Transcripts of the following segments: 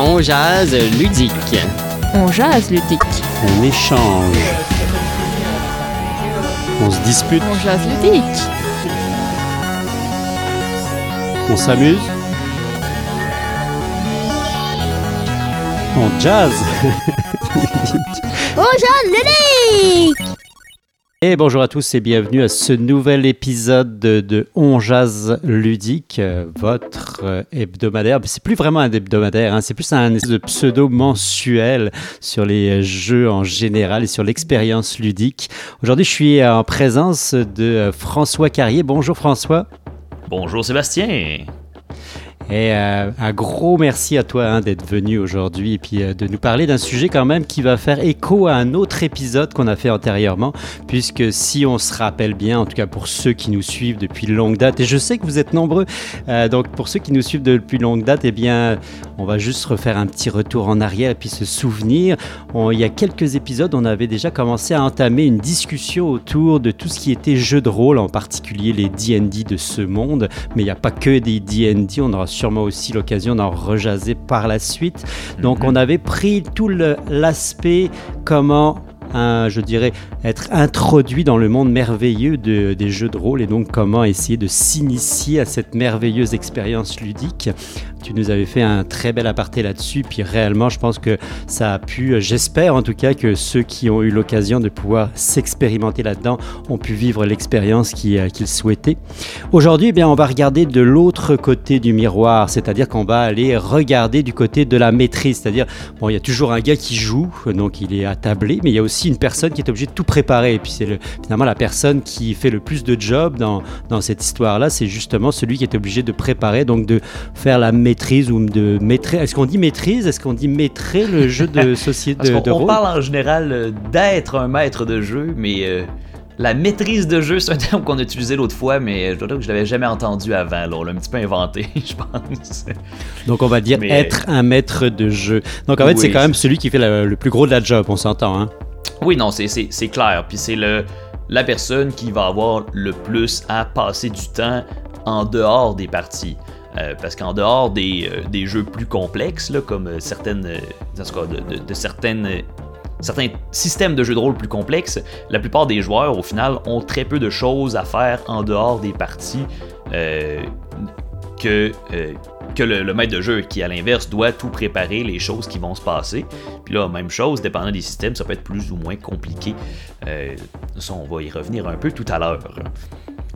On jase ludique. On jase ludique. On échange. On se dispute. On jase ludique. On s'amuse. On jazz. On jase ludique. Et bonjour à tous et bienvenue à ce nouvel épisode de, On Jazz Ludique, euh, votre euh, hebdomadaire. C'est plus vraiment un hebdomadaire, hein, c'est plus un pseudo mensuel sur les jeux en général et sur l'expérience ludique. Aujourd'hui, je suis en présence de euh, François Carrier. Bonjour François. Bonjour Sébastien. Et euh, un gros merci à toi hein, d'être venu aujourd'hui et puis euh, de nous parler d'un sujet quand même qui va faire écho à un autre épisode qu'on a fait antérieurement, puisque si on se rappelle bien, en tout cas pour ceux qui nous suivent depuis longue date, et je sais que vous êtes nombreux, euh, donc pour ceux qui nous suivent depuis longue date, eh bien, on va juste refaire un petit retour en arrière et puis se souvenir. Il y a quelques épisodes, on avait déjà commencé à entamer une discussion autour de tout ce qui était jeux de rôle, en particulier les D&D de ce monde, mais il n'y a pas que des D&D, on aura sûrement aussi l'occasion d'en rejaser par la suite. Donc on avait pris tout l'aspect comment je dirais, être introduit dans le monde merveilleux de- des jeux de rôle et donc comment essayer de s'initier à cette merveilleuse expérience ludique. Tu nous avais fait un très bel aparté là-dessus, puis réellement, je pense que ça a pu, j'espère en tout cas que ceux qui ont eu l'occasion de pouvoir s'expérimenter là-dedans ont pu vivre l'expérience euh, qu'ils souhaitaient. Aujourd'hui, eh bien, on va regarder de l'autre côté du miroir, c'est-à-dire qu'on va aller regarder du côté de la maîtrise, c'est-à-dire, bon, il y a toujours un gars qui joue, donc il est attablé, mais il y a aussi une personne qui est obligée de tout préparer, et puis c'est le- finalement la personne qui fait le plus de job dans, dans cette histoire-là, c'est justement celui qui est obligé de préparer, donc de faire la maîtrise ou de maîtriser. Est-ce qu'on dit maîtrise? Est-ce qu'on dit maîtrer le jeu de société de, de on rôle parle en général euh, d'être un maître de jeu, mais euh, la maîtrise de jeu, c'est un terme qu'on a utilisé l'autre fois, mais je dois dire que je l'avais jamais entendu avant. Là. On l'a un petit peu inventé, je pense. Donc on va dire Mais- être un maître de jeu. Donc en fait, c'est quand même celui qui fait le, le plus gros de la job, on s'entend. Hein? Oui, non, c'est- clair. Puis c'est la personne qui va avoir le plus à passer du temps en dehors des parties. Euh, parce qu'en dehors des, euh, jeux plus complexes, comme euh, certaines, euh, de, certaines, certains systèmes de jeux de rôle plus complexes, la plupart des joueurs, au final, ont très peu de choses à faire en dehors des parties que, que le, maître de jeu, qui à l'inverse doit tout préparer, les choses qui vont se passer. Puis là, même chose, dépendant des systèmes, ça peut être plus ou moins compliqué. Euh, ça, on va y revenir un peu tout à l'heure.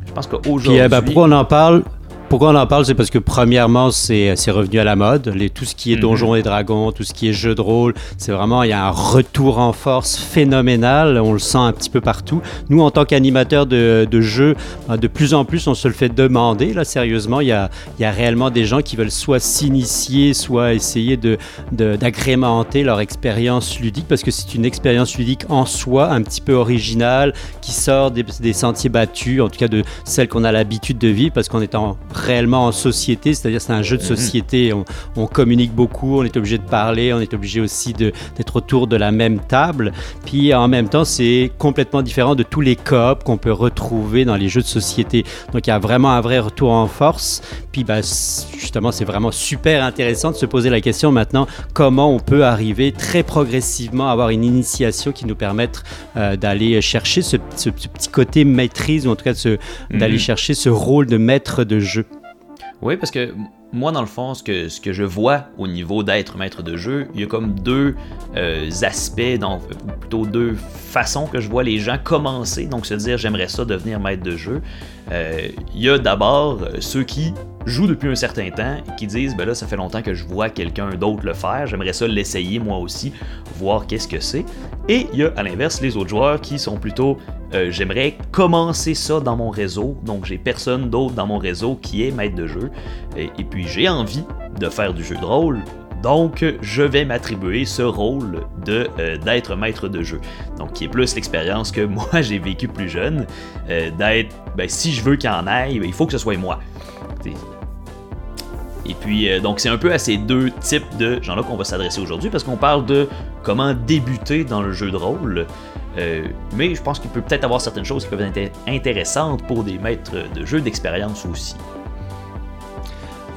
Je pense qu'aujourd'hui. Euh, ben, pourquoi on en parle pourquoi on en parle, c'est parce que premièrement, c'est revenu à la mode. Les, tout ce qui est Mhm. Donjons et Dragons, tout ce qui est jeux de rôle, c'est vraiment, il y a un retour en force phénoménal. On le sent un petit peu partout. Nous, en tant qu'animateurs de, de jeux, ben, de plus en plus, on se le fait demander. Là, sérieusement, il y a, il y a réellement des gens qui veulent soit s'initier, soit essayer de de- d'agrémenter leur expérience ludique, parce que c'est une expérience ludique en soi, un petit peu originale, qui sort des, des sentiers battus, en tout cas de celle qu'on a l'habitude de vivre, parce qu'on est en- réellement en société, c'est-à-dire c'est un jeu de Mhm. société, on, on communique beaucoup, on est obligé de parler, on est obligé aussi d'être autour de la même table, puis en même temps c'est complètement différent de tous les coops qu'on peut retrouver dans les jeux de société. Donc il y a vraiment un vrai retour en force, puis bah, justement c'est vraiment super intéressant de se poser la question maintenant comment on peut arriver très progressivement à avoir une initiation qui nous permette euh, d'aller chercher ce, ce- ce petit côté maîtrise, ou en tout cas d'aller Mhm. chercher ce rôle de maître de jeu. Oui, parce que moi, dans le fond, ce que, ce que je vois au niveau d'être maître de jeu, il y a comme deux euh, aspects, donc, ou plutôt deux façons que je vois les gens commencer, donc se dire j'aimerais ça devenir maître de jeu. Euh, Il y a d'abord euh, ceux qui jouent depuis un certain temps et qui disent ben là, ça fait longtemps que je vois quelqu'un d'autre le faire, j'aimerais ça l'essayer moi aussi, voir qu'est-ce que c'est. Et il y a à l'inverse les autres joueurs qui sont plutôt euh, j'aimerais commencer ça dans mon réseau, donc j'ai personne d'autre dans mon réseau qui est maître de jeu, et, et puis j'ai envie de faire du jeu de rôle, donc je vais m'attribuer ce rôle de euh, d'être maître de jeu, donc qui est plus l'expérience que moi j'ai vécu plus jeune, euh, d'être, ben, si je veux qu'il en aille, ben, il faut que ce soit moi. Et puis, euh, donc, c'est un peu à ces deux types de gens-là qu'on va s'adresser aujourd'hui parce qu'on parle de comment débuter dans le jeu de rôle. Mais je pense qu'il peut peut-être avoir certaines choses qui peuvent être intéressantes pour des maîtres de jeu d'expérience aussi.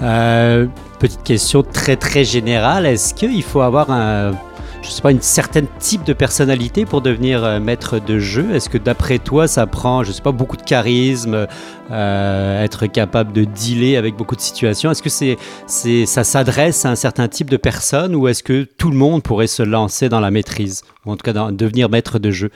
Euh, petite question très très générale, est-ce qu'il faut avoir un, je sais pas, une certaine type de personnalité pour devenir euh, maître de jeu? Est-ce que d'après toi, ça prend, je sais pas, beaucoup de charisme, euh, être capable de dealer avec beaucoup de situations? Est-ce que c'est, c'est, ça s'adresse à un certain type de personne ou est-ce que tout le monde pourrait se lancer dans la maîtrise? Ou en tout cas devenir maître de jeu?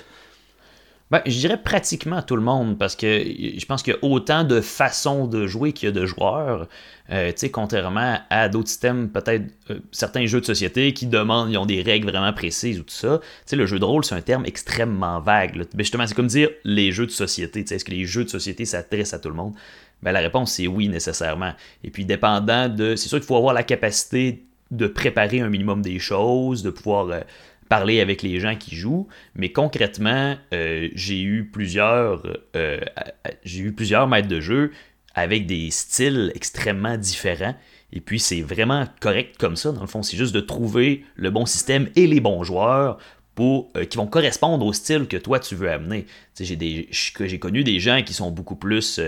Ben, je dirais pratiquement tout le monde, parce que je pense qu'il y a autant de façons de jouer qu'il y a de joueurs. Euh, tu sais, contrairement à d'autres systèmes, peut-être euh, certains jeux de société qui demandent, ils ont des règles vraiment précises ou tout ça. Tu sais, le jeu de rôle, c'est un terme extrêmement vague. Justement, c'est comme dire les jeux de société. Est-ce que les jeux de société s'adressent à tout le monde? Ben, la réponse, c'est oui, nécessairement. Et puis, dépendant de. C'est sûr qu'il faut avoir la capacité de préparer un minimum des choses, de pouvoir. Euh, parler avec les gens qui jouent, mais concrètement, euh, j'ai eu plusieurs euh, j'ai eu plusieurs maîtres de jeu avec des styles extrêmement différents. Et puis c'est vraiment correct comme ça, dans le fond. C'est juste de trouver le bon système et les bons joueurs pour, euh, qui vont correspondre au style que toi tu veux amener. J'ai connu des gens qui sont beaucoup plus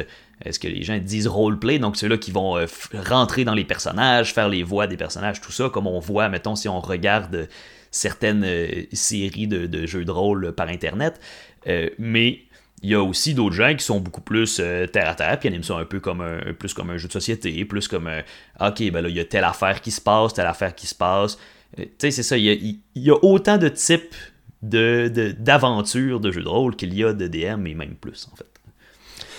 est-ce que les gens disent roleplay, donc ceux-là qui vont rentrer dans les personnages, faire les voix des personnages, tout ça, comme on voit, mettons, si on regarde certaines euh, séries de, jeux de rôle par Internet. Euh, mais il y a aussi d'autres gens qui sont beaucoup plus euh, terre à terre, puis ils aiment ça un peu comme un, plus comme un jeu de société, plus comme un, ok, ben là, il y a telle affaire qui se passe, telle affaire qui se passe. tu sais, c'est ça, il y, a, autant de types d'aventures de, de, jeux de rôle qu'il y a de DM, et même plus, en fait.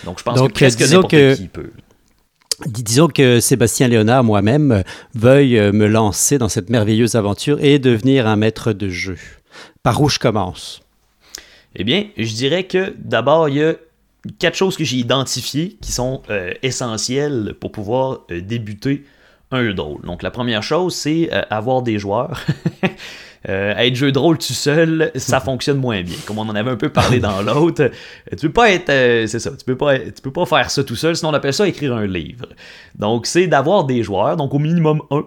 Donc, je pense que presque n'importe qui peut. Disons que Sébastien Léonard, moi-même, veuille euh, me lancer dans cette merveilleuse aventure et devenir un maître de jeu. Par où je commence? Eh bien, je dirais que d'abord, il y a quatre choses que j'ai identifiées qui sont euh, essentielles pour pouvoir euh, débuter un jeu de rôle. Donc, la première chose, c'est avoir des joueurs. Euh, être jeu de rôle tout seul, ça fonctionne moins bien. Comme on en avait un peu parlé dans l'autre, tu peux pas être, euh, c'est ça, tu peux pas, tu peux pas faire ça tout seul, sinon on appelle ça écrire un livre. Donc c'est d'avoir des joueurs, donc au minimum un.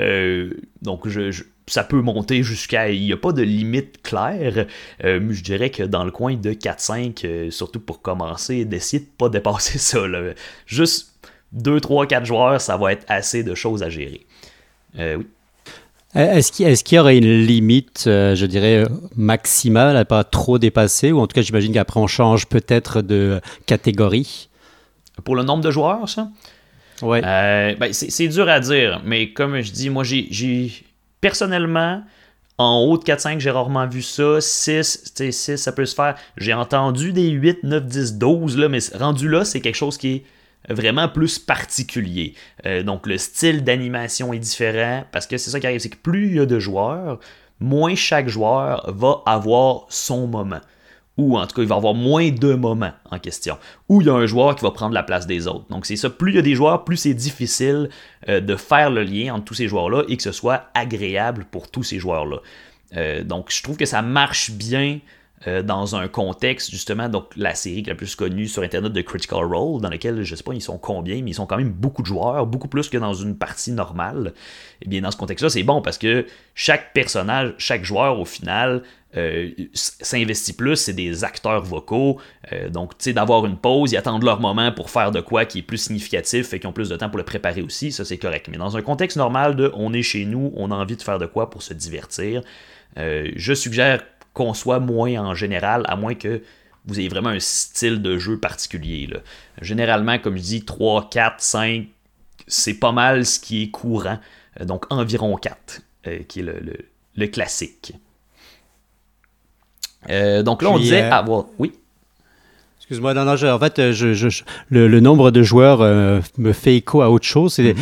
Euh, donc je, ça peut monter jusqu'à. Il n'y a pas de limite claire. je dirais que dans le coin de 4-5, surtout pour commencer, d'essayer de pas dépasser ça. Juste 2, 3, 4 joueurs, ça va être assez de choses à gérer. oui. Est-ce qu'il y aurait une limite, euh, je dirais, maximale à pas trop dépasser? Ou en tout cas, j'imagine qu'après, on change peut-être de catégorie. Pour le nombre de joueurs, ça? Oui. Euh, ben, c'est dur à dire, mais comme je dis, moi, j'ai personnellement, en haut de 4-5, j'ai rarement vu ça. 6, 6, ça peut se faire. J'ai entendu des 8, 9, 10, 12, là, mais rendu là, c'est quelque chose qui est vraiment plus particulier. Euh, donc le style d'animation est différent parce que c'est ça qui arrive, c'est que plus il y a de joueurs, moins chaque joueur va avoir son moment. Ou en tout cas, il va avoir moins de moments en question. Ou il y a un joueur qui va prendre la place des autres. Donc c'est ça, plus il y a des joueurs, plus c'est difficile euh, de faire le lien entre tous ces joueurs-là et que ce soit agréable pour tous ces joueurs-là. Euh, donc je trouve que ça marche bien euh, dans un contexte, justement, donc la série la plus connue sur Internet de Critical Role, dans laquelle, je sais pas, ils sont combien, mais ils sont quand même beaucoup de joueurs, beaucoup plus que dans une partie normale. Et eh bien, dans ce contexte-là, c'est bon parce que chaque personnage, chaque joueur, au final, euh, s'investit plus, c'est des acteurs vocaux. Euh, donc, tu sais, d'avoir une pause, ils attendent leur moment pour faire de quoi qui est plus significatif et qui ont plus de temps pour le préparer aussi, ça c'est correct. Mais dans un contexte normal de on est chez nous, on a envie de faire de quoi pour se divertir, je suggère qu'on soit moins en général, à moins que vous ayez vraiment un style de jeu particulier. Généralement, comme je dis, 3, 4, 5, c'est pas mal ce qui est courant. Euh, donc environ 4, euh, qui est le, classique. Euh, donc là, on disait avoir. Oui? Excuse-moi, non, non, en fait, je, le, nombre de joueurs me fait écho à autre chose. C'est. Mm-hmm.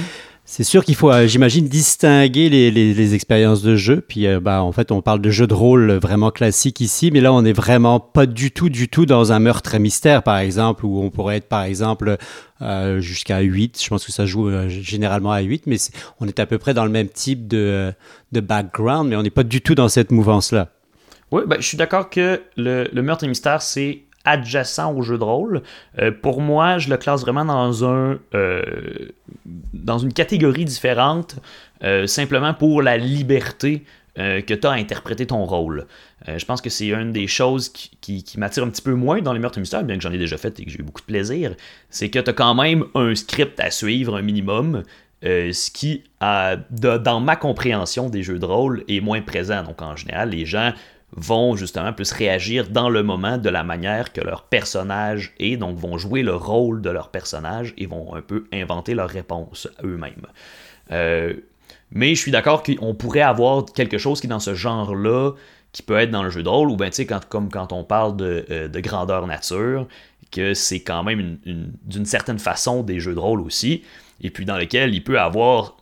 C'est sûr qu'il faut, euh, j'imagine, distinguer les, les, expériences de jeu. Puis, euh, bah, en fait, on parle de jeu de rôle vraiment classique ici, mais là, on n'est vraiment pas du tout, du tout dans un meurtre et mystère, par exemple, où on pourrait être, par exemple, euh, jusqu'à 8. Je pense que ça joue généralement à 8, mais on est à peu près dans le même type de, de background, mais on n'est pas du tout dans cette mouvance-là. Oui, ben, je suis d'accord que le, le meurtre et mystère, c'est adjacent au jeu de rôle. Euh, pour moi, je le classe vraiment dans, un, euh, dans une catégorie différente, euh, simplement pour la liberté que tu as à interpréter ton rôle. je pense que c'est une des choses qui, qui, m'attire un petit peu moins dans les meurtres mystères, bien que j'en ai déjà fait et que j'ai eu beaucoup de plaisir. C'est que tu as quand même un script à suivre, un minimum, ce qui, dans ma compréhension des jeux de rôle, est moins présent. Donc en général, les gens vont justement plus réagir dans le moment de la manière que leur personnage est, donc vont jouer le rôle de leur personnage et vont un peu inventer leur réponse eux-mêmes. Euh, mais je suis d'accord qu'on pourrait avoir quelque chose qui est dans ce genre-là, qui peut être dans le jeu de rôle, ou bien tu sais, comme quand on parle de, euh, grandeur nature, que c'est quand même d'une certaine façon des jeux de rôle aussi, et puis dans lesquels il peut avoir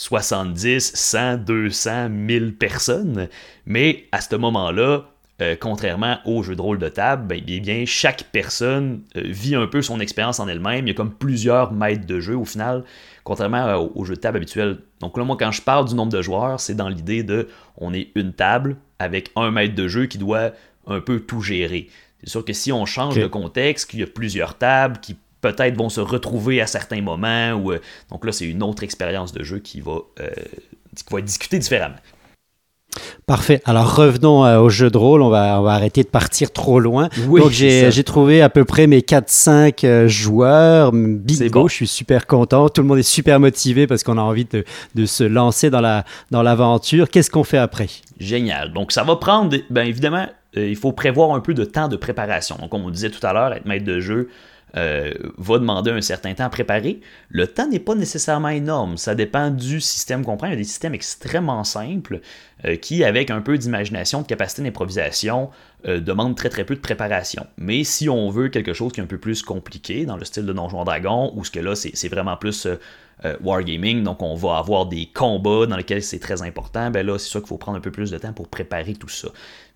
70, 100, 200, 1000 personnes. Mais à ce moment-là, euh, contrairement aux jeux de rôle de table, ben, eh bien, chaque personne euh, vit un peu son expérience en elle-même. Il y a comme plusieurs maîtres de jeu au final, contrairement aux jeux de table habituels. Donc là, moi, quand je parle du nombre de joueurs, c'est dans l'idée de on est une table avec un maître de jeu qui doit un peu tout gérer. C'est sûr que si on change de contexte, qu'il y a plusieurs tables qui peut-être vont se retrouver à certains moments. Ou, euh, donc là, c'est une autre expérience de jeu qui va, euh, qui va être discutée différemment. Parfait. Alors revenons euh, au jeu de rôle. On va, on va arrêter de partir trop loin. Donc j'ai trouvé à peu près mes 4-5 joueurs. Bingo, je suis super content. Tout le monde est super motivé parce qu'on a envie de, de, se lancer dans l'aventure. Dans Qu'est-ce qu'on fait après? Génial. Donc ça va prendre, bien évidemment, il faut prévoir un peu de temps de préparation. Donc comme on disait tout à l'heure, être maître de jeu, euh, va demander un certain temps à préparer. Le temps n'est pas nécessairement énorme, ça dépend du système qu'on prend. Il y a des systèmes extrêmement simples euh, qui, avec un peu d'imagination, de capacité d'improvisation, euh, demandent très très peu de préparation. Mais si on veut quelque chose qui est un peu plus compliqué, dans le style de Donjon Dragon, où ce que là c'est vraiment plus wargaming, donc on va avoir des combats dans lesquels c'est très important, ben là c'est sûr qu'il faut prendre un peu plus de temps pour préparer tout ça.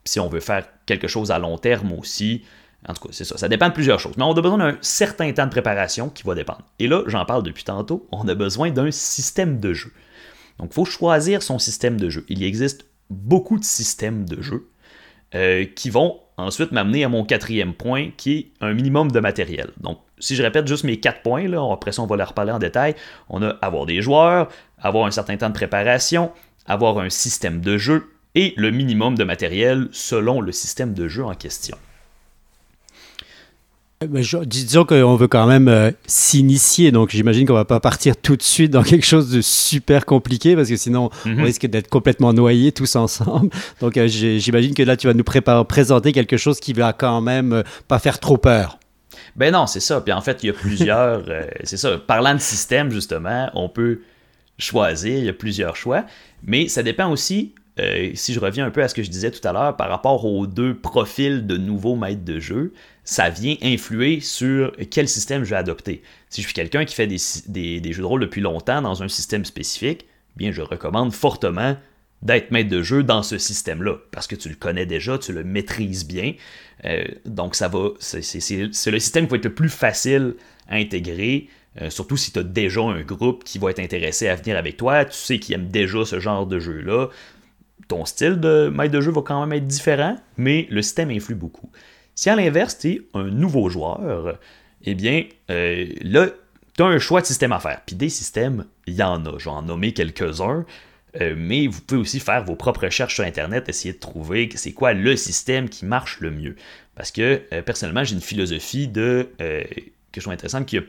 si on veut faire quelque chose à long terme aussi, en tout cas, c'est ça. Ça dépend de plusieurs choses. Mais on a besoin d'un certain temps de préparation qui va dépendre. Et là, j'en parle depuis tantôt, on a besoin d'un système de jeu. Donc, il faut choisir son système de jeu. Il existe beaucoup de systèmes de jeu euh, qui vont ensuite m'amener à mon quatrième point, qui est un minimum de matériel. Donc, si je répète juste mes quatre points, là, après ça, on va les reparler en détail. On a avoir des joueurs, avoir un certain temps de préparation, avoir un système de jeu et le minimum de matériel selon le système de jeu en question. Euh, disons qu'on veut quand même euh, s'initier, donc j'imagine qu'on va pas partir tout de suite dans quelque chose de super compliqué parce que sinon on mhm. risque d'être complètement noyés tous ensemble. Donc euh, j'imagine que là tu vas nous préparer, présenter quelque chose qui va quand même pas faire trop peur. Ben non, c'est ça. Puis en fait, il y a plusieurs. c'est ça. Parlant de système, justement, on peut choisir, il y a plusieurs choix. Mais ça dépend aussi euh, si je reviens un peu à ce que je disais tout à l'heure par rapport aux deux profils de nouveaux maîtres de jeu, ça vient influer sur quel système je vais adopter. Si je suis quelqu'un qui fait des, jeux de rôle depuis longtemps dans un système spécifique, bien je recommande fortement d'être maître de jeu dans ce système-là, parce que tu le connais déjà, tu le maîtrises bien. Euh, donc ça va, c'est le système qui va être le plus facile à intégrer. Euh, surtout si tu as déjà un groupe qui va être intéressé à venir avec toi, tu sais qu'ils aiment déjà ce genre de jeu-là, ton style de maître de jeu va quand même être différent, mais le système influe beaucoup. Si à l'inverse, tu es un nouveau joueur, eh bien, euh, là, tu as un choix de système à faire. Puis des systèmes, il y en a. Je vais en nommer quelques-uns. Euh, mais vous pouvez aussi faire vos propres recherches sur Internet, essayer de trouver c'est quoi le système qui marche le mieux. Parce que euh, personnellement, j'ai une philosophie de que je trouve intéressante qui a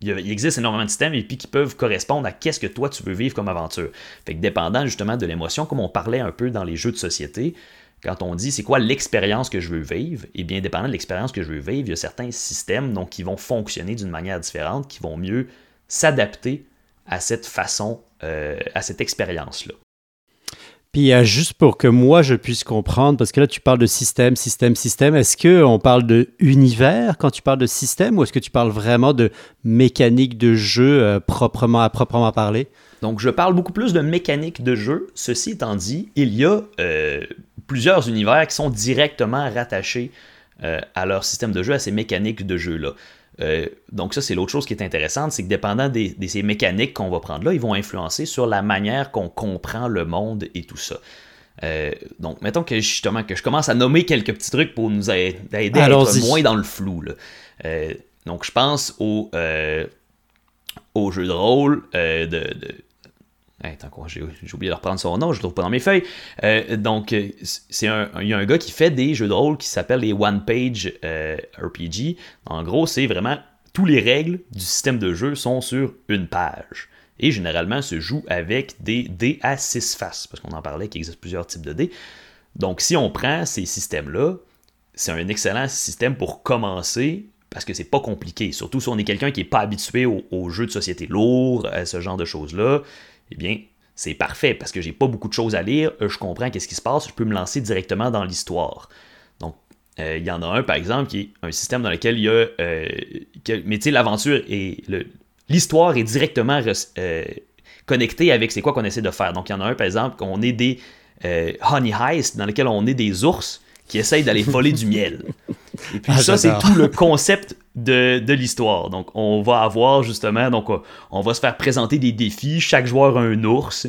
il existe énormément de systèmes et puis qui peuvent correspondre à qu'est-ce que toi tu veux vivre comme aventure. Fait que dépendant justement de l'émotion, comme on parlait un peu dans les jeux de société, quand on dit c'est quoi l'expérience que je veux vivre, et eh bien dépendant de l'expérience que je veux vivre, il y a certains systèmes donc, qui vont fonctionner d'une manière différente, qui vont mieux s'adapter à cette façon, euh, à cette expérience-là. Puis euh, juste pour que moi je puisse comprendre, parce que là tu parles de système, système, système, est-ce qu'on parle de univers quand tu parles de système ou est-ce que tu parles vraiment de mécanique de jeu euh, proprement à proprement parler? Donc je parle beaucoup plus de mécanique de jeu. Ceci étant dit, il y a euh, plusieurs univers qui sont directement rattachés à leur système de jeu, à ces mécaniques de jeu-là. Euh, donc ça, c'est l'autre chose qui est intéressante, c'est que dépendant de ces mécaniques qu'on va prendre là, ils vont influencer sur la manière qu'on comprend le monde et tout ça. Euh, donc, mettons que justement que je commence à nommer quelques petits trucs pour nous aider à être moins dans le flou. Euh, donc, je pense au, au jeu de rôle de Attends, j'ai oublié de reprendre son nom, je le trouve pas dans mes feuilles. Euh, donc, c'est il y a un gars qui fait des jeux de rôle qui s'appellent les One Page euh, RPG. En gros, c'est vraiment tous les règles du système de jeu sont sur une page. et généralement se joue avec des dés à 6 faces, parce qu'on en parlait qu'il existe plusieurs types de dés. Donc si on prend ces systèmes-là, c'est un excellent système pour commencer parce que c'est pas compliqué. Surtout si on est quelqu'un qui n'est pas habitué aux, jeux de société lourds, à ce genre de choses-là, eh bien, c'est parfait parce que j'ai pas beaucoup de choses à lire, je comprends qu'est-ce qui se passe, je peux me lancer directement dans l'histoire. Donc, euh, il y en a un, par exemple, qui est un système dans lequel il y a. Euh, mais tu sais, l'aventure et l'histoire est directement euh, connectée avec c'est quoi qu'on essaie de faire. Donc, il y en a un, par exemple, qu'on est des Honey Heist, dans lequel on est des ours qui essayent d'aller voler du miel. Et puis ah, ça, c'est tout le concept de, de l'histoire. Donc, on va avoir justement, donc, on va se faire présenter des défis. Chaque joueur a un ours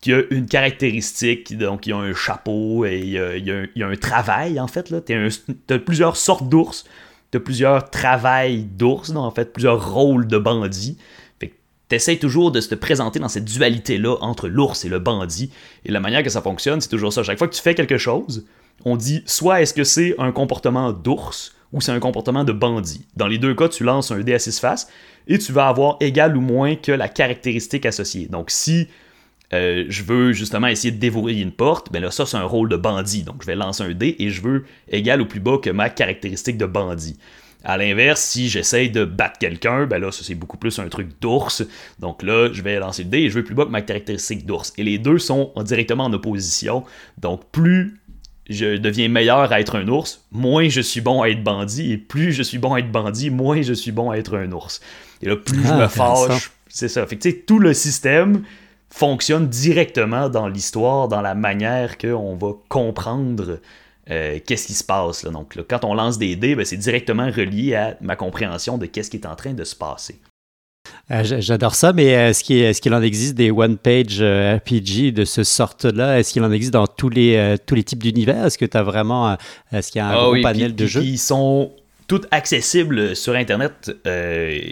qui a une caractéristique, donc il y a un chapeau et il y a, il y a, un, travail, en fait. Tu as plusieurs sortes d'ours, tu as plusieurs travails d'ours, en fait, plusieurs rôles de bandits. Tu essaies toujours de se présenter dans cette dualité-là entre l'ours et le bandit. Et la manière que ça fonctionne, c'est toujours ça. Chaque fois que tu fais quelque chose, on dit soit est-ce que c'est un comportement d'ours ou c'est un comportement de bandit. Dans les deux cas, tu lances un dé à 6 faces et tu vas avoir égal ou moins que la caractéristique associée. Donc si euh, je veux justement essayer de dévorer une porte, ben là ça c'est un rôle de bandit. Donc je vais lancer un dé et je veux égal ou plus bas que ma caractéristique de bandit. À l'inverse, si j'essaye de battre quelqu'un, ben là, ça c'est beaucoup plus un truc d'ours. Donc là, je vais lancer le dé et je veux plus bas que ma caractéristique d'ours. Et les deux sont directement en opposition. Donc plus je deviens meilleur à être un ours, moins je suis bon à être bandit, et plus je suis bon à être bandit, moins je suis bon à être un ours. Et là, plus je ah, me fâche, c'est ça. Fait que, tout le système fonctionne directement dans l'histoire, dans la manière qu'on va comprendre euh, qu'est-ce qui se passe. Là. Donc, quand on lance des dés, ben, c'est directement relié à ma compréhension de qu'est-ce qui est en train de se passer. Euh, j'adore ça, mais est-ce qu'il en existe des one-page euh, RPG de ce sorte-là? Est-ce qu'il en existe dans tous les, euh, tous les types d'univers? Est-ce que tu as vraiment est-ce qu'il y a un ah gros panel de jeux? Ils sont tous accessibles sur Internet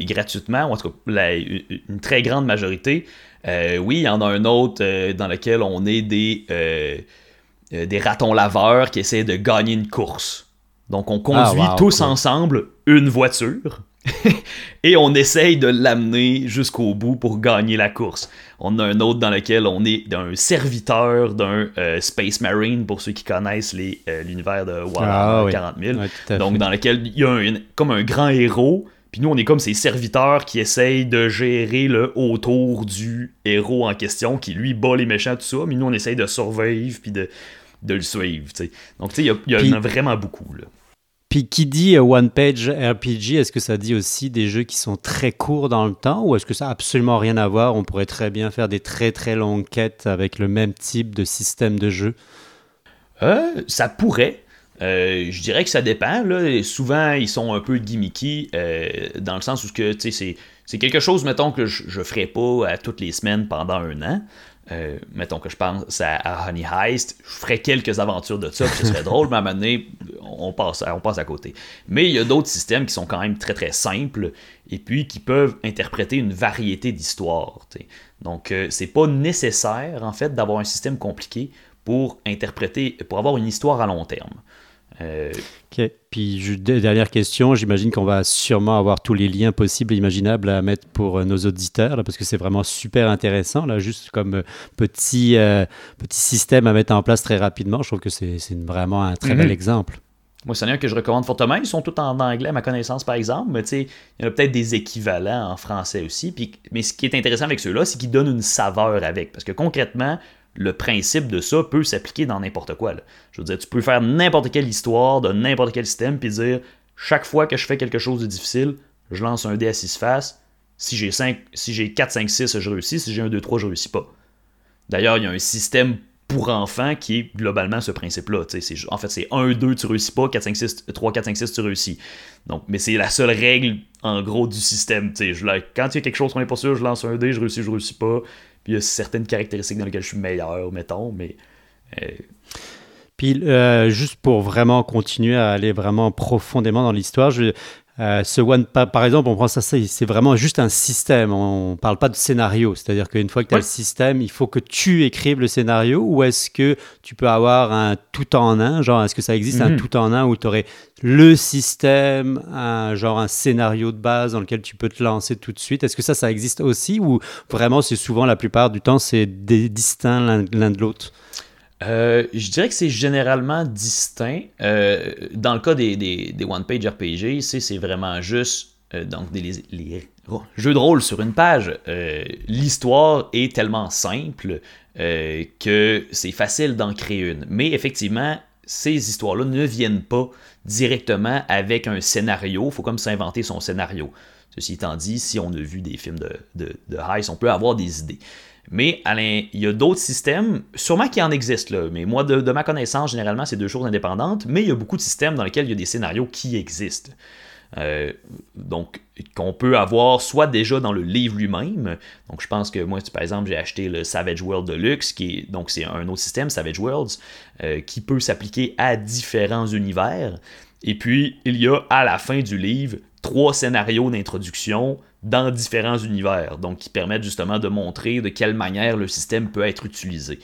gratuitement, ou en tout cas une très grande majorité. oui, il y en a un autre dans lequel on est des, des ratons laveurs qui essaient de gagner une course. Donc on ah, conduit tous ensemble une voiture. et on essaye de l'amener jusqu'au bout pour gagner la course. On a un autre dans lequel on est un serviteur d'un euh, Space Marine, pour ceux qui connaissent euh, l'univers de Warhammer 40 000. Donc, dans lequel il y a comme un grand héros, puis nous, on est comme ces serviteurs qui essayent de gérer le autour du héros en question, qui lui bat les méchants, tout ça, mais nous, on essaye de survivre, puis de, de le suivre. Donc, tu sais, il y, en a vraiment beaucoup. Là. Qui dit euh, One Page RPG, est-ce que ça dit aussi des jeux qui sont très courts dans le temps ou est-ce que ça n'a absolument rien à voir? On pourrait très bien faire des très très longues quêtes avec le même type de système de jeu euh, Ça pourrait. Euh, je dirais que ça dépend. Souvent, ils sont un peu gimmicky dans le sens où c'est, c'est quelque chose, mettons, que je ne ferais pas à toutes les semaines pendant un an. Euh, mettons que je pense à, Honey Heist, je ferais quelques aventures de ça, ce serait drôle, mais à un moment donné, on passe, on passe à côté. Mais il y a d'autres systèmes qui sont quand même très très simples et puis qui peuvent interpréter une variété d'histoires. Donc, euh, c'est pas nécessaire en fait d'avoir un système compliqué pour interpréter, pour avoir une histoire à long terme. Euh, ok. Puis, dernière question, j'imagine qu'on va sûrement avoir tous les liens possibles et imaginables à mettre pour euh, nos auditeurs, là, parce que c'est vraiment super intéressant, là, juste comme euh, petit, petit système à mettre en place très rapidement. Je trouve que c'est vraiment un très bel mhm. exemple. Moi, c'est un que je recommande fortement. Ils sont tous en anglais, à ma connaissance, par exemple, mais il y en a peut-être des équivalents en français aussi. Puis, mais ce qui est intéressant avec ceux-là, c'est qu'ils donnent une saveur avec. Parce que concrètement, le principe de ça peut s'appliquer dans n'importe quoi. Je veux dire, tu peux faire n'importe quelle histoire de n'importe quel système, puis dire chaque fois que je fais quelque chose de difficile, je lance un dé à 6 faces. Si j'ai 5, si j'ai 4, 5, 6, je réussis. Si j'ai un 2, 3, je réussis pas. D'ailleurs, il y a un système pour enfants qui est globalement ce principe-là. En fait, c'est 1, 2, tu réussis pas, 4, 5, 6, 3, 4, 5, 6, tu réussis. Mais c'est la seule règle, en gros, du système. Quand il y a quelque chose qu'on n'est pas sûr, je lance un dé, je réussis, je réussis pas. Il y a certaines caractéristiques dans lesquelles je suis meilleur, mettons, mais. Euh, puis euh, juste pour vraiment continuer à aller vraiment profondément dans l'histoire, Euh, ce one, par, exemple, on prend ça, c'est vraiment juste un système. On parle pas de scénario. C'est-à-dire qu'une fois que tu as le système, il faut que tu écrives le scénario ou est-ce que tu peux avoir un tout en un? Genre, est-ce que ça existe un Mhm. tout en un où tu aurais le système, un, genre un scénario de base dans lequel tu peux te lancer tout de suite? Est-ce que ça, ça existe aussi ou vraiment c'est souvent la plupart du temps c'est des- distinct l'un l'un de l'autre? Euh, je dirais que c'est généralement distinct. Euh, dans le cas des, des, des one-page RPG, c'est vraiment juste euh, donc des, oh, jeux de rôle sur une page. Euh, L'histoire est tellement simple que c'est facile d'en créer une. Mais effectivement, ces histoires-là ne viennent pas directement avec un scénario. Il faut comme s'inventer son scénario. Ceci étant dit, si on a vu des films de, de, de Heist, on peut avoir des idées. Mais Alain, il y a d'autres systèmes, sûrement qu'il en existe là, mais moi, de, de ma connaissance, généralement, c'est deux choses indépendantes, mais il y a beaucoup de systèmes dans lesquels il y a des scénarios qui existent. Euh, donc, qu'on peut avoir soit déjà dans le livre lui-même. Donc, je pense que moi, par exemple, j'ai acheté le Savage World Deluxe, qui est, donc c'est un autre système, Savage Worlds, euh, qui peut s'appliquer à différents univers. Et puis, il y a à la fin du livre trois scénarios d'introduction dans différents univers, donc qui permettent justement de montrer de quelle manière le système peut être utilisé.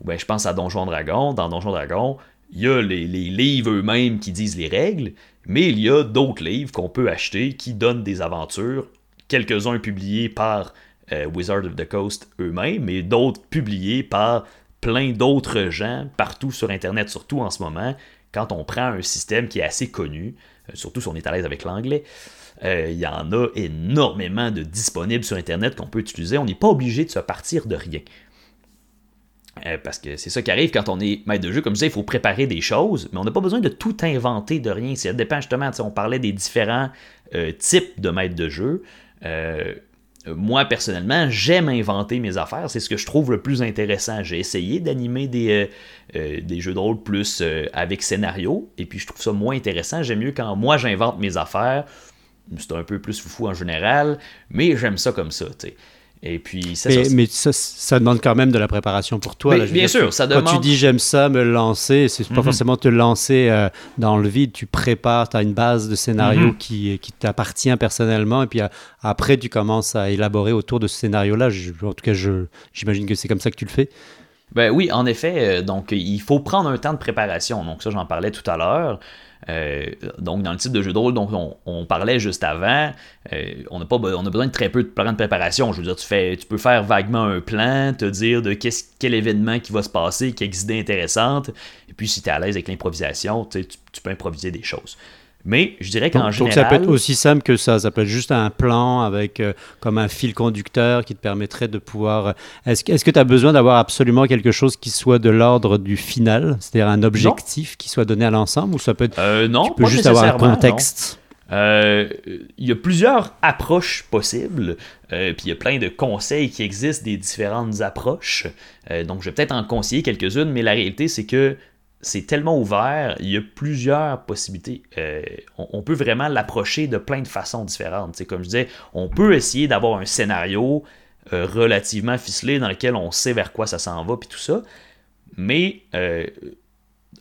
Ou bien, je pense à Donjon Dragon. Dans Donjon Dragon, il y a les, livres eux-mêmes qui disent les règles, mais il y a d'autres livres qu'on peut acheter qui donnent des aventures, quelques-uns publiés par euh, Wizard of the Coast eux-mêmes, mais d'autres publiés par plein d'autres gens partout sur Internet, surtout en ce moment, quand on prend un système qui est assez connu, surtout si on est à l'aise avec l'anglais. Euh, Il y en a énormément de disponibles sur Internet qu'on peut utiliser. On n'est pas obligé de se partir de rien. Euh, parce que c'est ça qui arrive quand on est maître de jeu. Comme je disais, il faut préparer des choses, mais on n'a pas besoin de tout inventer de rien. Ça dépend justement, on parlait des différents euh, types de maître de jeu. Euh, moi, personnellement, j'aime inventer mes affaires. C'est ce que je trouve le plus intéressant. J'ai essayé d'animer des, euh, euh, jeux de rôle plus avec scénario, et puis je trouve ça moins intéressant. J'aime mieux quand moi j'invente mes affaires. C'est un peu plus foufou en général, mais j'aime ça comme ça. Et puis, Mais, ça. mais ça, ça demande quand même de la préparation pour toi. Là, bien dire, sûr, ça Quand tu demande- dis j'aime ça, me lancer, c'est pas Mhm. forcément te lancer euh, dans le vide. Tu prépares, tu as une base de scénario Mhm. qui, qui t'appartient personnellement. Et puis euh, après, tu commences à élaborer autour de ce scénario-là. En tout cas, je- j'imagine que c'est comme ça que tu le fais. Ben oui, en effet, euh, donc il faut prendre un temps de préparation. Donc ça, j'en parlais tout à l'heure. Euh, donc dans le type de jeu de rôle dont on, parlait juste avant, euh, on, a pas, on a besoin de très peu de plan de préparation. Je veux dire, tu, fais, tu peux faire vaguement un plan, te dire de quel événement qui va se passer, quelle idée intéressante. Et puis si tu es à l'aise avec l'improvisation, tu peux improviser des choses. Mais je dirais qu'en Donc, donc général... ça peut être aussi simple que ça. Ça peut être juste un plan avec euh, comme un fil conducteur qui te permettrait de pouvoir. euh, Est-ce que est-ce que tu as besoin d'avoir absolument quelque chose qui soit de l'ordre du final, c'est-à-dire un objectif qui soit donné à l'ensemble, ou ça peut être Euh, non, tu peux juste avoir un contexte? Euh, Il y a plusieurs approches possibles, puis il y a plein de conseils qui existent des différentes approches. Donc je vais peut-être en conseiller quelques-unes, mais la réalité c'est que c'est tellement ouvert, il y a plusieurs possibilités. Euh, on, peut vraiment l'approcher de plein de façons différentes. Comme je disais, on peut essayer d'avoir un scénario euh, relativement ficelé dans lequel on sait vers quoi ça s'en va, puis tout ça. Mais euh,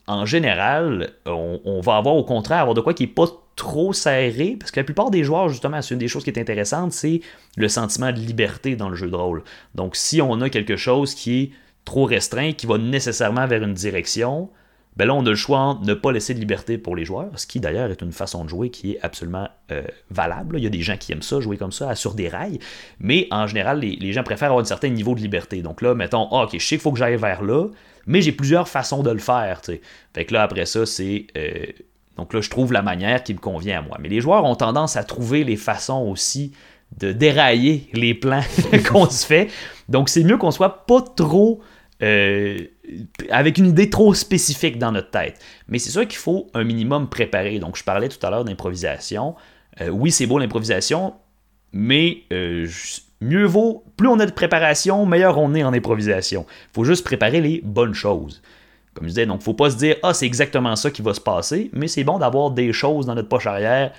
en général, on, on va avoir au contraire avoir de quoi qui est pas trop serré, parce que la plupart des joueurs, justement, c'est une des choses qui est intéressante, c'est le sentiment de liberté dans le jeu de rôle. Donc, si on a quelque chose qui est trop restreint, qui va nécessairement vers une direction, ben là, on a le choix entre ne pas laisser de liberté pour les joueurs, ce qui d'ailleurs est une façon de jouer qui est absolument euh, valable. Il y a des gens qui aiment ça, jouer comme ça, sur des rails, mais en général, les, gens préfèrent avoir un certain niveau de liberté. Donc là, mettons, ah, ok, je sais qu'il faut que j'aille vers là, mais j'ai plusieurs façons de le faire. tu sais. Fait que là, après ça, c'est. euh, donc là, je trouve la manière qui me convient à moi. Mais les joueurs ont tendance à trouver les façons aussi de dérailler les plans qu'on se fait. Donc c'est mieux qu'on soit pas trop euh, avec une idée trop spécifique dans notre tête. Mais c'est sûr qu'il faut un minimum préparer. Donc je parlais tout à l'heure d'improvisation. Euh, oui, c'est beau l'improvisation, mais euh, mieux vaut, plus on a de préparation, meilleur on est en improvisation. Il faut juste préparer les bonnes choses. Comme je disais, donc faut pas se dire ah c'est exactement ça qui va se passer, mais c'est bon d'avoir des choses dans notre poche arrière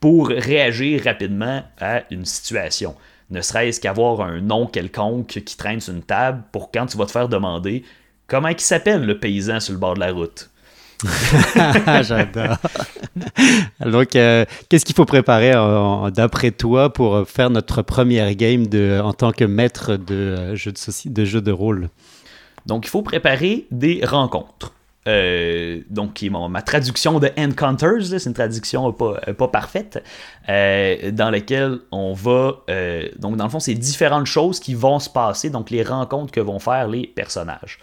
pour réagir rapidement à une situation. Ne serait-ce qu'avoir un nom quelconque qui traîne sur une table pour quand tu vas te faire demander comment il s'appelle le paysan sur le bord de la route? J'adore. Donc, euh, qu'est-ce qu'il faut préparer euh, d'après toi pour faire notre première game de, en tant que maître de euh, jeu de, de, jeu de rôle? Donc, il faut préparer des rencontres. donc, qui est ma traduction de Encounters, c'est une traduction pas, pas parfaite, dans laquelle on va. donc, dans le fond, c'est différentes choses qui vont se passer, donc les rencontres que vont faire les personnages.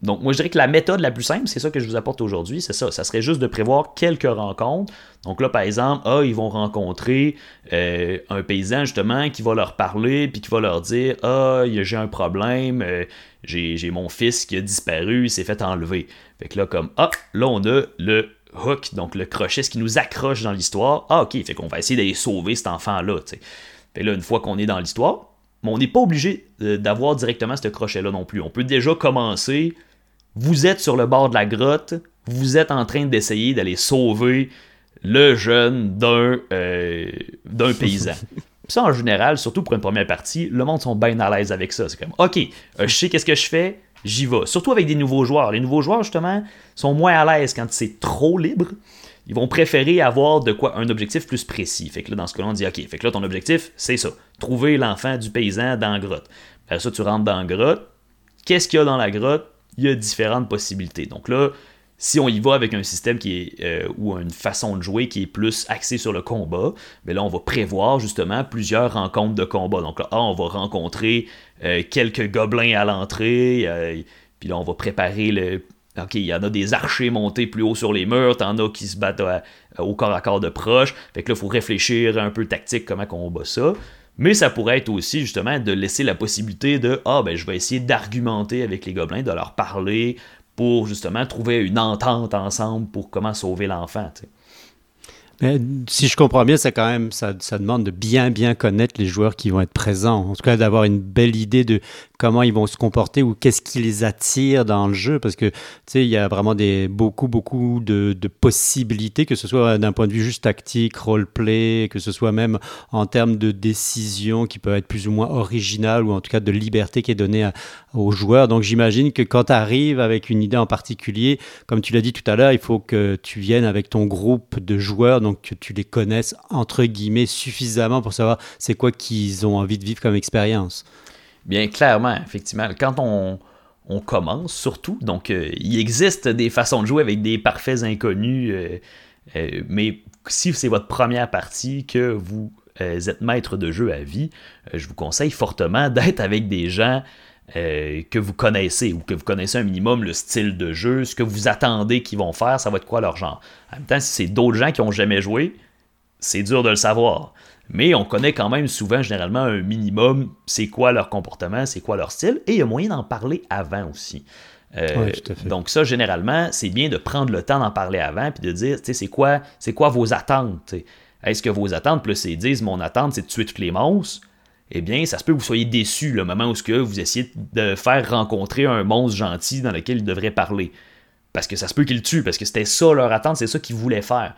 Donc, moi, je dirais que la méthode la plus simple, c'est ça que je vous apporte aujourd'hui, c'est ça. Ça serait juste de prévoir quelques rencontres. Donc là, par exemple, ah, ils vont rencontrer euh, un paysan, justement, qui va leur parler, puis qui va leur dire Ah, j'ai un problème, euh, j'ai mon fils qui a disparu, il s'est fait enlever. Fait que là, comme Ah, là, on a le hook, donc le crochet, ce qui nous accroche dans l'histoire. Ah, ok, fait qu'on va essayer d'aller sauver cet enfant-là, tu sais. Fait là, une fois qu'on est dans l'histoire, on n'est pas obligé euh, d'avoir directement ce crochet-là non plus. On peut déjà commencer vous êtes sur le bord de la grotte, vous êtes en train d'essayer d'aller sauver le jeune d'un euh, d'un paysan. ça, en général, surtout pour une première partie, le monde sont bien à l'aise avec ça. C'est comme, OK, euh, je sais qu'est-ce que je fais, j'y vais. Surtout avec des nouveaux joueurs. Les nouveaux joueurs, justement, sont moins à l'aise quand c'est trop libre. Ils vont préférer avoir de quoi un objectif plus précis. Fait que là, dans ce cas-là, on dit OK, fait que là, ton objectif, c'est ça. Trouver l'enfant du paysan dans la grotte. Après ça, tu rentres dans la grotte. Qu'est-ce qu'il y a dans la grotte? il y a différentes possibilités. Donc là, si on y va avec un système qui est euh, ou une façon de jouer qui est plus axée sur le combat, mais ben là on va prévoir justement plusieurs rencontres de combat. Donc là, ah, on va rencontrer euh, quelques gobelins à l'entrée, euh, puis là on va préparer le Il y en a des archers montés plus haut sur les murs, t'en as qui se battent au corps à corps de proche. Fait que là, il faut réfléchir un peu tactique comment on bat ça. Mais ça pourrait être aussi justement de laisser la possibilité de Ah, ben je vais essayer d'argumenter avec les gobelins, de leur parler pour justement trouver une entente ensemble pour comment sauver l'enfant. Mais si je comprends bien, ça quand même, ça, demande de bien bien connaître les joueurs qui vont être présents. En tout cas, d'avoir une belle idée de comment ils vont se comporter ou qu'est-ce qui les attire dans le jeu, parce que tu sais, il y a vraiment des beaucoup beaucoup de, possibilités, que ce soit d'un point de vue juste tactique, roleplay, que ce soit même en termes de décision qui peuvent être plus ou moins originales ou en tout cas de liberté qui est donnée aux joueurs. Donc j'imagine que quand tu arrives avec une idée en particulier, comme tu l'as dit tout à l'heure, il faut que tu viennes avec ton groupe de joueurs donc que tu les connaisses entre guillemets suffisamment pour savoir c'est quoi qu'ils ont envie de vivre comme expérience. Bien clairement, effectivement, quand on, commence surtout, donc euh, il existe des façons de jouer avec des parfaits inconnus, euh, euh, mais si c'est votre première partie que vous êtes maître de jeu à vie, je vous conseille fortement d'être avec des gens que vous connaissez ou que vous connaissez un minimum le style de jeu, ce que vous attendez qu'ils vont faire, ça va être quoi leur genre? En même temps, si c'est d'autres gens qui n'ont jamais joué, c'est dur de le savoir. Mais on connaît quand même souvent, généralement, un minimum, c'est quoi leur comportement, c'est quoi leur style, et il y a moyen d'en parler avant aussi. Euh, donc ça, généralement, c'est bien de prendre le temps d'en parler avant, puis de dire, c'est quoi, c'est quoi vos attentes. Est-ce que vos attentes, plus ils disent, mon attente, c'est de tuer toutes les monstres, eh bien, ça se peut que vous soyez déçu le moment où que vous essayez de faire rencontrer un monstre gentil dans lequel il devrait parler. Parce que ça se peut qu'il le tue, parce que c'était ça leur attente, c'est ça qu'ils voulaient faire.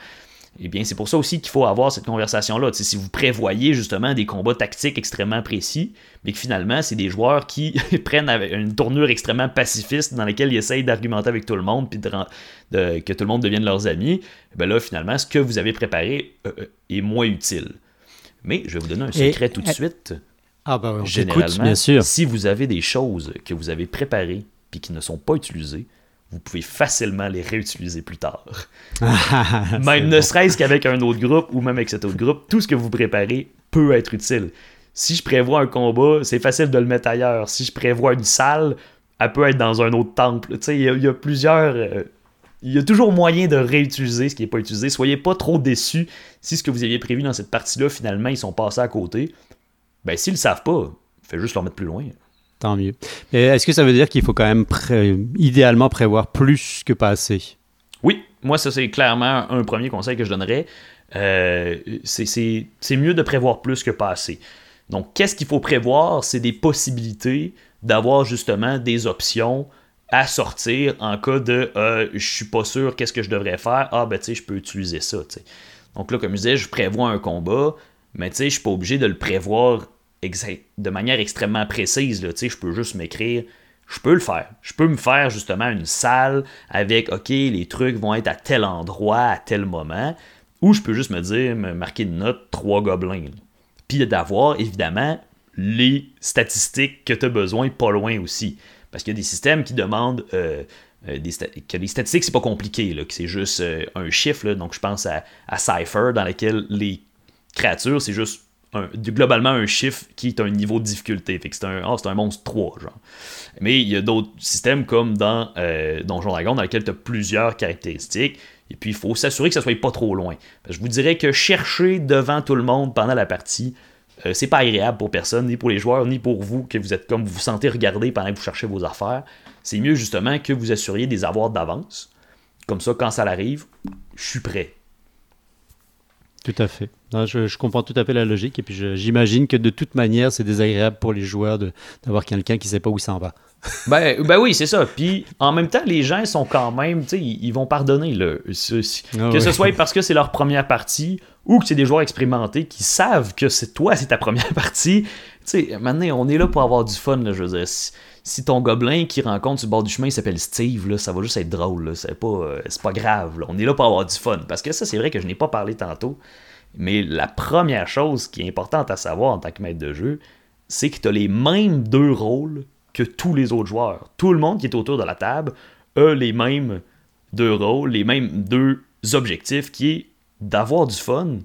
Eh bien, c'est pour ça aussi qu'il faut avoir cette conversation-là. Si vous prévoyez justement des combats tactiques extrêmement précis, mais que finalement, c'est des joueurs qui prennent une tournure extrêmement pacifiste dans laquelle ils essayent d'argumenter avec tout le monde, puis de, que tout le monde devienne leurs amis, ben là, finalement, ce que vous avez préparé euh, euh, est moins utile. Mais je vais vous donner un secret tout de suite. Ah ben, Généralement, bien sûr. si vous avez des choses que vous avez préparées puis qui ne sont pas utilisées, vous pouvez facilement les réutiliser plus tard. même ne serait-ce qu'avec un autre groupe ou même avec cet autre groupe, tout ce que vous préparez peut être utile. Si je prévois un combat, c'est facile de le mettre ailleurs. Si je prévois une salle, elle peut être dans un autre temple. Tu sais, il y, a plusieurs. Euh, il y a toujours moyen de réutiliser ce qui n'est pas utilisé. Soyez pas trop déçus si ce que vous aviez prévu dans cette partie-là, finalement, ils sont passés à côté. Ben, s'ils le savent pas, faites juste leur mettre plus loin. Tant mieux. Est-ce que ça veut dire qu'il faut quand même idéalement prévoir plus que pas assez? Oui, moi, ça, c'est clairement un premier conseil que je donnerais. Euh, c'est mieux de prévoir plus que pas assez. Donc, qu'est-ce qu'il faut prévoir? C'est des possibilités d'avoir justement des options à sortir en cas de euh, je suis pas sûr, qu'est-ce que je devrais faire? Ah, ben, tu sais, je peux utiliser ça. Donc, là, comme je disais, je prévois un combat, mais tu sais, je suis pas obligé de le prévoir de manière extrêmement précise. Là, je peux juste m'écrire je peux le faire. Je peux me faire justement une salle avec, OK, les trucs vont être à tel endroit, à tel moment, ou je peux juste me dire, me marquer une note, trois gobelins. Puis d'avoir, évidemment, les statistiques que tu as besoin pas loin aussi. Parce qu'il y a des systèmes qui demandent euh, euh, des que les statistiques, c'est pas compliqué, là, que c'est juste euh, un chiffre. donc je pense à, à Cypher, dans lequel les créatures, c'est juste globalement un chiffre qui est un niveau de difficulté. Que c'est un, monstre 3, genre. Mais il y a d'autres systèmes comme dans euh, Donjon Dragon dans lesquels tu as plusieurs caractéristiques. Et puis il faut s'assurer que ça soit pas trop loin. je vous dirais que chercher devant tout le monde pendant la partie, euh, c'est pas agréable pour personne, ni pour les joueurs, ni pour vous, que vous êtes comme vous vous sentez regardé pendant que vous cherchez vos affaires. C'est mieux justement que vous assuriez des avoirs d'avance. Comme ça, quand ça arrive, je suis prêt. Tout à fait. Je, comprends tout à fait la logique et puis j'imagine que de toute manière, c'est désagréable pour les joueurs d'avoir quelqu'un qui ne sait pas où ça en va. ben, ben oui, c'est ça. Puis en même temps, les gens sont quand même, tu sais, ils, vont pardonner. Là. Ah que ce soit parce que c'est leur première partie ou que c'est des joueurs expérimentés qui savent que c'est toi, c'est ta première partie. Tu sais, maintenant, on est là pour avoir du fun, là, je veux dire. Si, ton gobelin qui rencontre sur le bord du chemin s'appelle Steve, là, ça va juste être drôle. C'est pas, euh, pas grave. On est là pour avoir du fun. Parce que ça, c'est vrai que je n'ai pas parlé tantôt. Mais la première chose qui est importante à savoir en tant que maître de jeu, c'est que tu as les mêmes deux rôles que tous les autres joueurs. Tout le monde qui est autour de la table a les mêmes deux rôles, les mêmes deux objectifs qui est d'avoir du fun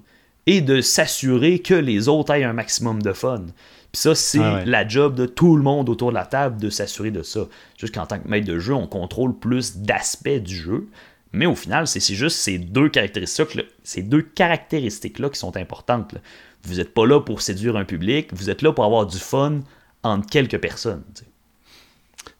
et de s'assurer que les autres aient un maximum de fun. Puis ça, c'est ah la job de tout le monde autour de la table de s'assurer de ça. Juste qu'en tant que maître de jeu, on contrôle plus d'aspects du jeu. Mais au final, c'est juste ces deux caractéristiques-là, ces deux caractéristiques-là qui sont importantes. Vous n'êtes pas là pour séduire un public, vous êtes là pour avoir du fun entre quelques personnes.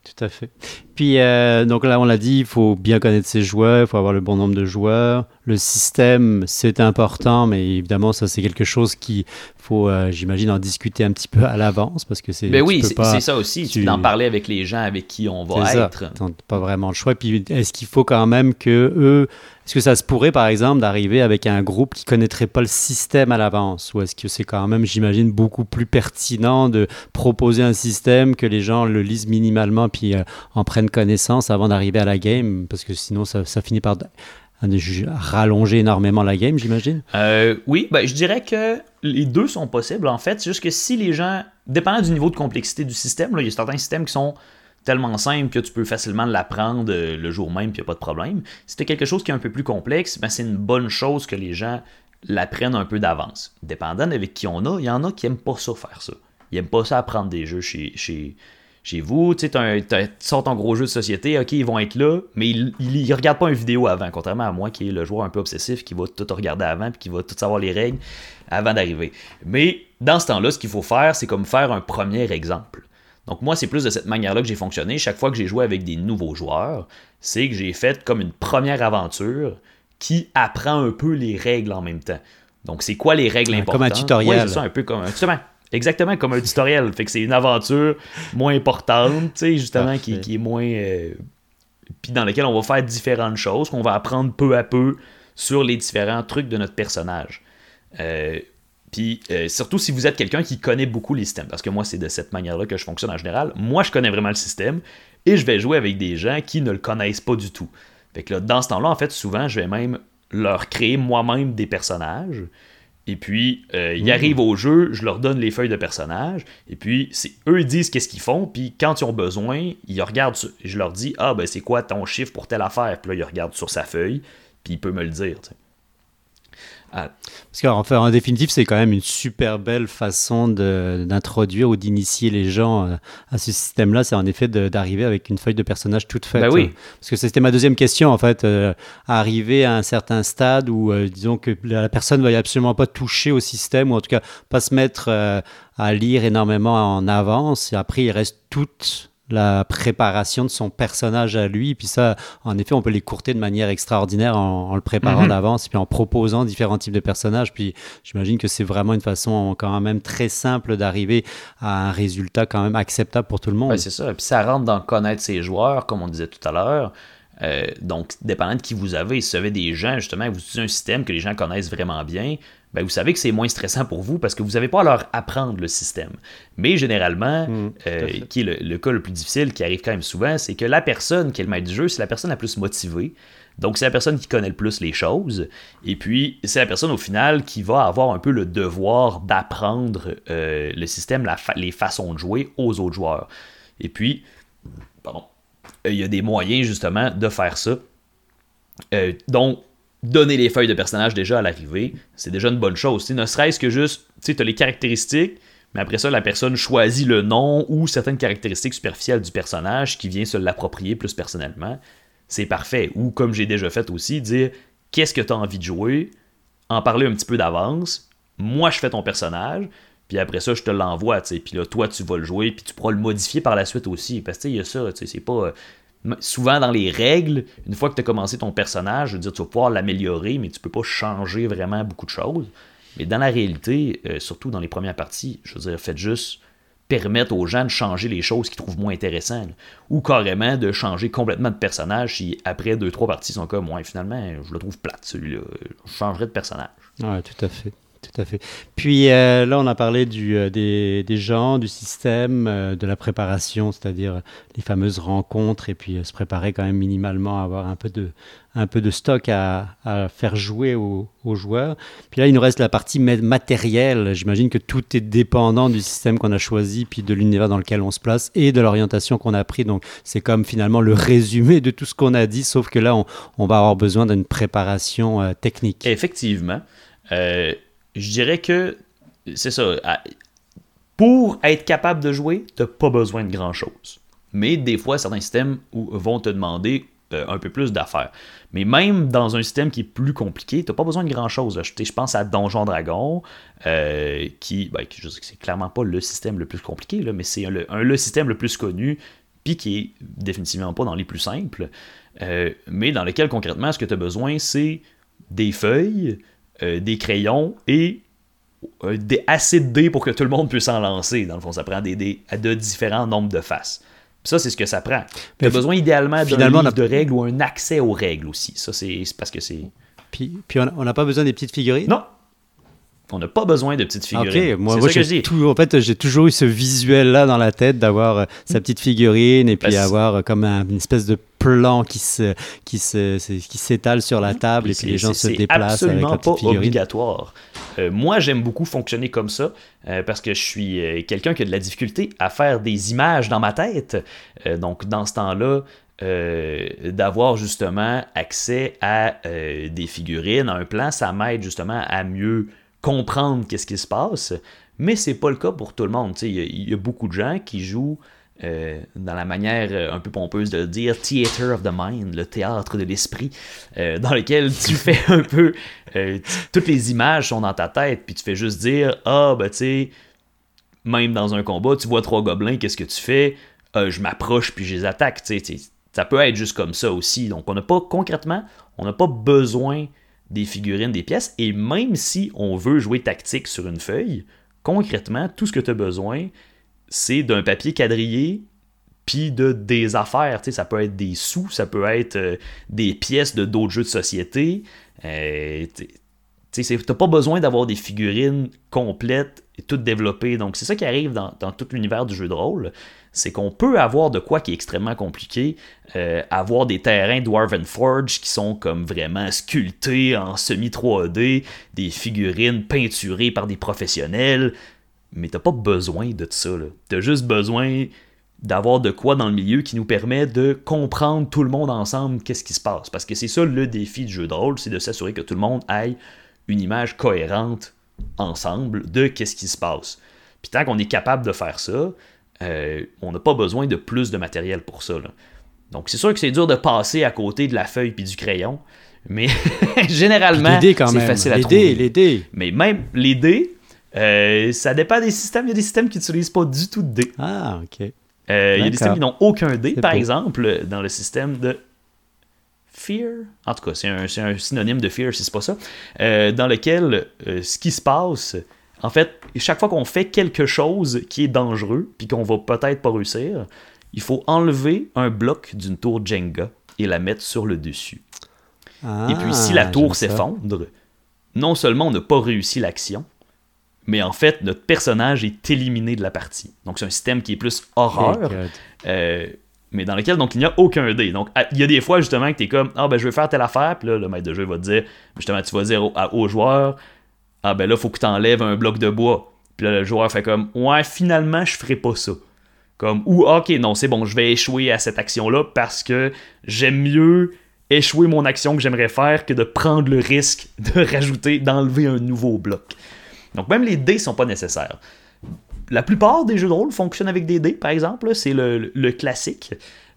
Tout à fait. Puis, euh, donc là, on l'a dit, il faut bien connaître ses joueurs, il faut avoir le bon nombre de joueurs. Le système, c'est important, mais évidemment, ça, c'est quelque chose qu'il faut, euh, j'imagine, en discuter un petit peu à l'avance parce que c'est. Ben oui, c'est ça aussi. Tu peux en parler avec les gens avec qui on va être. pas vraiment le choix. Puis, est-ce qu'il faut quand même que eux. Est-ce que ça se pourrait, par exemple, d'arriver avec un groupe qui connaîtrait pas le système à l'avance? Ou est-ce que c'est quand même, j'imagine, beaucoup plus pertinent de proposer un système que les gens le lisent minimalement puis euh, en prennent connaissance avant d'arriver à la game, parce que sinon ça, finit par rallonger énormément la game, j'imagine? Euh, oui, ben, je dirais que les deux sont possibles en fait. C'est juste que si les gens, dépendant du niveau de complexité du système, là, il y a certains systèmes qui sont tellement simples que tu peux facilement l'apprendre euh, le jour même, puis il n'y a pas de problème. Si tu quelque chose qui est un peu plus complexe, ben, c'est une bonne chose que les gens l'apprennent un peu d'avance. Dépendant avec qui on a, il y en a qui n'aiment pas ça faire ça. Ils n'aiment pas ça apprendre des jeux chez, chez, chez vous, tu sors ton gros jeu de société, ok, ils vont être là, mais ils, ne regardent pas une vidéo avant, contrairement à moi qui est le joueur un peu obsessif qui va tout regarder avant puis qui va tout savoir les règles avant d'arriver. Mais dans ce temps-là, ce qu'il faut faire, c'est comme faire un premier exemple. Donc moi, c'est plus de cette manière-là que j'ai fonctionné. Chaque fois que j'ai joué avec des nouveaux joueurs, c'est que j'ai fait comme une première aventure qui apprend un peu les règles en même temps. Donc c'est quoi les règles importantes Comme un tutoriel. c'est ça, un peu comme un tutoriel. Exactement, comme un tutoriel. Fait que c'est une aventure moins importante, tu sais, justement, qui, est moins. Euh, puis dans laquelle on va faire différentes choses, qu'on va apprendre peu à peu sur les différents trucs de notre personnage. Euh, puis euh, surtout si vous êtes quelqu'un qui connaît beaucoup les systèmes, parce que moi c'est de cette manière-là que je fonctionne en général. Moi je connais vraiment le système et je vais jouer avec des gens qui ne le connaissent pas du tout. Fait que là, dans ce temps-là, en fait, souvent je vais même leur créer moi-même des personnages et puis, euh, ils mmh. arrivent au jeu, je leur donne les feuilles de personnages. Et puis, c'est eux ils disent qu'est-ce qu'ils font. Puis, quand ils ont besoin, ils regardent. Je leur dis Ah, ben, c'est quoi ton chiffre pour telle affaire Puis là, ils regardent sur sa feuille. Puis, il peut me le dire. Ah. Parce qu'en en définitive, c'est quand même une super belle façon d'introduire ou d'initier les gens euh, à ce système-là. C'est en effet d'arriver avec une feuille de personnage toute faite. Oui. Parce que c'était ma deuxième question, en fait. Euh, arriver à un certain stade où, euh, disons que la personne ne va absolument pas toucher au système, ou en tout cas pas se mettre à lire énormément en avance. Et après, il reste toute la préparation de son personnage à lui. Puis ça, en effet, on peut les courter de manière extraordinaire en, le préparant mhm. d'avance, puis en proposant différents types de personnages. Puis j'imagine que c'est vraiment une façon quand même très simple d'arriver à un résultat quand même acceptable pour tout le monde. c'est ça. Puis ça rentre dans connaître ses joueurs, comme on disait tout à l'heure. Euh, donc, dépendant de qui vous avez, si vous avez des gens, justement, vous utilisez un système que les gens connaissent vraiment bien, ben, vous savez que c'est moins stressant pour vous parce que vous n'avez pas à leur apprendre le système. Mais généralement, Mm, à euh, qui est le, le cas le plus difficile, qui arrive quand même souvent, c'est que la personne qui est le maître du jeu, c'est la personne la plus motivée. Donc, c'est la personne qui connaît le plus les choses. Et puis, c'est la personne au final qui va avoir un peu le devoir d'apprendre euh, le système, la fa- les façons de jouer aux autres joueurs. Et puis, pardon, il y a des moyens justement de faire ça. Euh, donc, donner les feuilles de personnage déjà à l'arrivée, c'est déjà une bonne chose. Ne serait-ce que juste, tu sais, as les caractéristiques, mais après ça, la personne choisit le nom ou certaines caractéristiques superficielles du personnage qui vient se l'approprier plus personnellement. C'est parfait. Ou comme j'ai déjà fait aussi, dire qu'est-ce que tu as envie de jouer, en parler un petit peu d'avance. Moi, je fais ton personnage, puis après ça, je te l'envoie. Puis là, toi, tu vas le jouer, puis tu pourras le modifier par la suite aussi. Parce que, il y a ça, tu sais, c'est pas... Souvent, dans les règles, une fois que tu as commencé ton personnage, je veux dire, tu vas pouvoir l'améliorer, mais tu peux pas changer vraiment beaucoup de choses. Mais dans la réalité, euh, surtout dans les premières parties, je veux dire, faites juste permettre aux gens de changer les choses qu'ils trouvent moins intéressantes. Ou carrément de changer complètement de personnage si après deux, trois parties ils sont comme, ouais, finalement, je le trouve plate celui-là. Je changerais de personnage. Ouais, tout à fait. Tout à fait. Puis euh, là, on a parlé euh, des, gens, du système, euh, de la préparation, c'est-à-dire les fameuses rencontres, et puis se préparer quand même minimalement avoir un peu de, un peu de stock à, à faire jouer aux, joueurs. Puis là, il nous reste la partie ma- matérielle. J'imagine que tout est dépendant du système qu'on a choisi, puis de l'univers dans lequel on se place et de l'orientation qu'on a pris. Donc, c'est comme finalement le résumé de tout ce qu'on a dit, sauf que là, on, va avoir besoin d'une préparation technique. Effectivement, je dirais que c'est ça. Pour être capable de jouer, tu pas besoin de grand-chose. Mais des fois, certains systèmes vont te demander euh, un peu plus d'affaires. Mais même dans un système qui est plus compliqué, tu pas besoin de grand-chose. Je, pense à Donjon Dragon, euh, qui, ben, qui- je sais que c'est clairement pas le système le plus compliqué, mais c'est un- le système le plus connu, puis qui est définitivement pas dans les plus simples, euh, mais dans lequel concrètement, ce que tu as besoin, c'est des feuilles, euh, des crayons et euh, des, assez de dés pour que tout le monde puisse en lancer. Dans le fond, ça prend des dés à de différents nombres de faces. Puis ça, c'est ce que ça prend. Tu as besoin idéalement d'un livre a- de règles ou un accès aux règles aussi. Ça, c'est c'est parce que c'est... Puis, puis on n'a pas besoin des petites figurines? Non! On n'a pas besoin de petites figurines. Ok, moi, c'est moi ça que je j'ai en fait, j'ai toujours eu ce visuel-là dans la tête d'avoir euh, sa petite figurine et puis Parce- avoir euh, comme un- une espèce de plan qui se, qui se, c'est- qui s'étale sur la table et puis C'est- les gens c'est- se c'est déplacent avec absolument la petite pas obligatoire. Euh, moi, j'aime beaucoup fonctionner comme ça euh, parce que je suis euh, quelqu'un qui a de la difficulté à faire des images dans ma tête. Donc, dans ce temps-là, euh, d'avoir justement accès à euh, des figurines, à un plan, ça m'aide justement à mieux comprendre qu'est-ce qui se passe. Mais c'est pas le cas pour tout le monde. Il y, a- il y a beaucoup de gens qui jouent euh, dans la manière euh, un peu pompeuse de le dire, Theater of the Mind, le théâtre de l'esprit, euh, dans lequel tu fais un peu. euh, toutes les images sont dans ta tête, puis tu fais juste dire Ah, ben tu sais, même dans un combat, tu vois trois gobelins, qu'est-ce que tu fais? Je m'approche, puis je les attaque. Tu sais, tu sais, ça peut être juste comme ça aussi. Donc, on n'a pas, concrètement, on n'a pas besoin des figurines, des pièces, et même si on veut jouer tactique sur une feuille, concrètement, tout ce que tu as besoin, c'est d'un papier quadrillé puis de des affaires, tu sais, ça peut être des sous, ça peut être euh, des pièces de d'autres jeux de société. Euh, tu t'as pas besoin d'avoir des figurines complètes et toutes développées. Donc c'est ça qui arrive dans, dans tout l'univers du jeu de rôle, c'est qu'on peut avoir de quoi qui est extrêmement compliqué, euh, avoir des terrains Dwarven Forge qui sont comme vraiment sculptés en semi 3D, des figurines peinturées par des professionnels, mais t'as pas besoin de ça. T'as juste besoin d'avoir de quoi dans le milieu qui nous permet de comprendre tout le monde ensemble qu'est-ce qui se passe. Parce que c'est ça le défi du jeu de rôle, c'est de s'assurer que tout le monde ait une image cohérente ensemble de qu'est-ce qui se passe. Puis tant qu'on est capable de faire ça, euh, on n'a pas besoin de plus de matériel pour ça. là. Donc c'est sûr que c'est dur de passer à côté de la feuille puis du crayon, mais généralement c'est même. facile à les trouver. dés, les dés. Mais même les dés, euh, ça dépend des systèmes. Il y a des systèmes qui n'utilisent pas du tout de dés. Ah, ok. Euh, il y a des systèmes qui n'ont aucun dé. Par beau. exemple, dans le système de Fear, en tout cas, c'est un, synonyme de Fear si c'est pas ça, dans lequel ce qui se passe, en fait, chaque fois qu'on fait quelque chose qui est dangereux, puis qu'on va peut-être pas réussir, il faut enlever un bloc d'une tour Jenga et la mettre sur le dessus. Ah, Et puis si la tour j'aime ça. s'effondre, non seulement on n'a pas réussi l'action, mais en fait, notre personnage est éliminé de la partie. Donc, c'est un système qui est plus horreur, euh, mais dans lequel donc il n'y a aucun dé. Donc, il y a des fois justement que tu es comme Ah, ben je veux faire telle affaire, puis là, le maître de jeu va te dire Justement, tu vas dire au, au joueur Ah, ben là, faut que tu enlèves un bloc de bois. Puis là, le joueur fait comme Ouais, finalement, je ferai pas ça. Comme, ou ok, non, c'est bon, je vais échouer à cette action-là parce que j'aime mieux échouer mon action que j'aimerais faire que de prendre le risque de rajouter, d'enlever un nouveau bloc. Donc même les dés sont pas nécessaires. La plupart des jeux de rôle fonctionnent avec des dés, par exemple, c'est le, classique.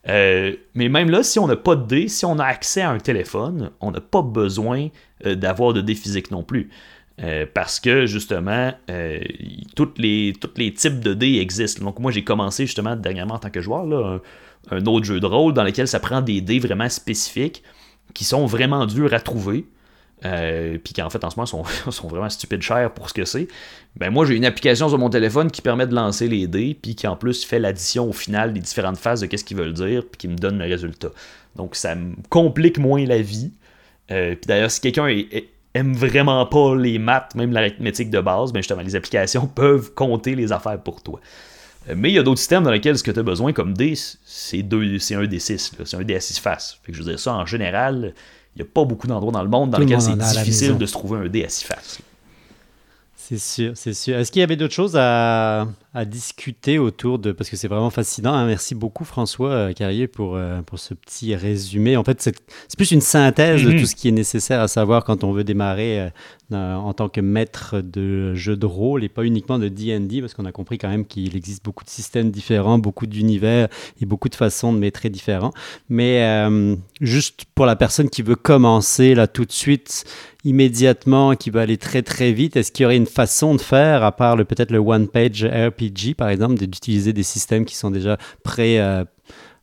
Euh, mais même là, si on n'a pas de dés, si on a accès à un téléphone, on n'a pas besoin euh, d'avoir de dés physiques non plus. Euh, parce que justement, tous les, les types de dés existent. Donc moi j'ai commencé justement dernièrement en tant que joueur, là, un, autre jeu de rôle dans lequel ça prend des dés vraiment spécifiques qui sont vraiment durs à trouver. Euh, puis qui en fait en ce moment sont, sont vraiment stupides chers pour ce que c'est. Ben moi j'ai une application sur mon téléphone qui permet de lancer les dés, puis qui en plus fait l'addition au final des différentes phases de qu'est-ce qu'ils veulent dire, puis qui me donne le résultat. Donc ça me complique moins la vie. Euh, puis d'ailleurs si quelqu'un aime vraiment pas les maths, même l'arithmétique de base, ben justement les applications peuvent compter les affaires pour toi. Euh, mais il y a d'autres systèmes dans lesquels ce que tu as besoin comme dés, c'est un D6, c'est un D6 face. Fait que je veux dire ça en général il n'y a pas beaucoup d'endroits dans le monde dans lesquels c'est difficile de se trouver un dé à six faces. C'est sûr, c'est sûr. Est-ce qu'il y avait d'autres choses à, à discuter autour de parce que c'est vraiment fascinant. Hein. Merci beaucoup François euh, Carrier pour, euh, pour ce petit résumé. En fait, c'est plus une synthèse de mhm. tout ce qui est nécessaire à savoir quand on veut démarrer euh, en tant que maître de jeu de rôle et pas uniquement de D&D parce qu'on a compris quand même qu'il existe beaucoup de systèmes différents, beaucoup d'univers et beaucoup de façons de maîtriser différents. Mais juste pour la personne qui veut commencer là tout de suite immédiatement, qui veut aller très très vite, est-ce qu'il y aurait une façon de faire à part peut-être le one page Par exemple, d'utiliser des systèmes qui sont déjà pré,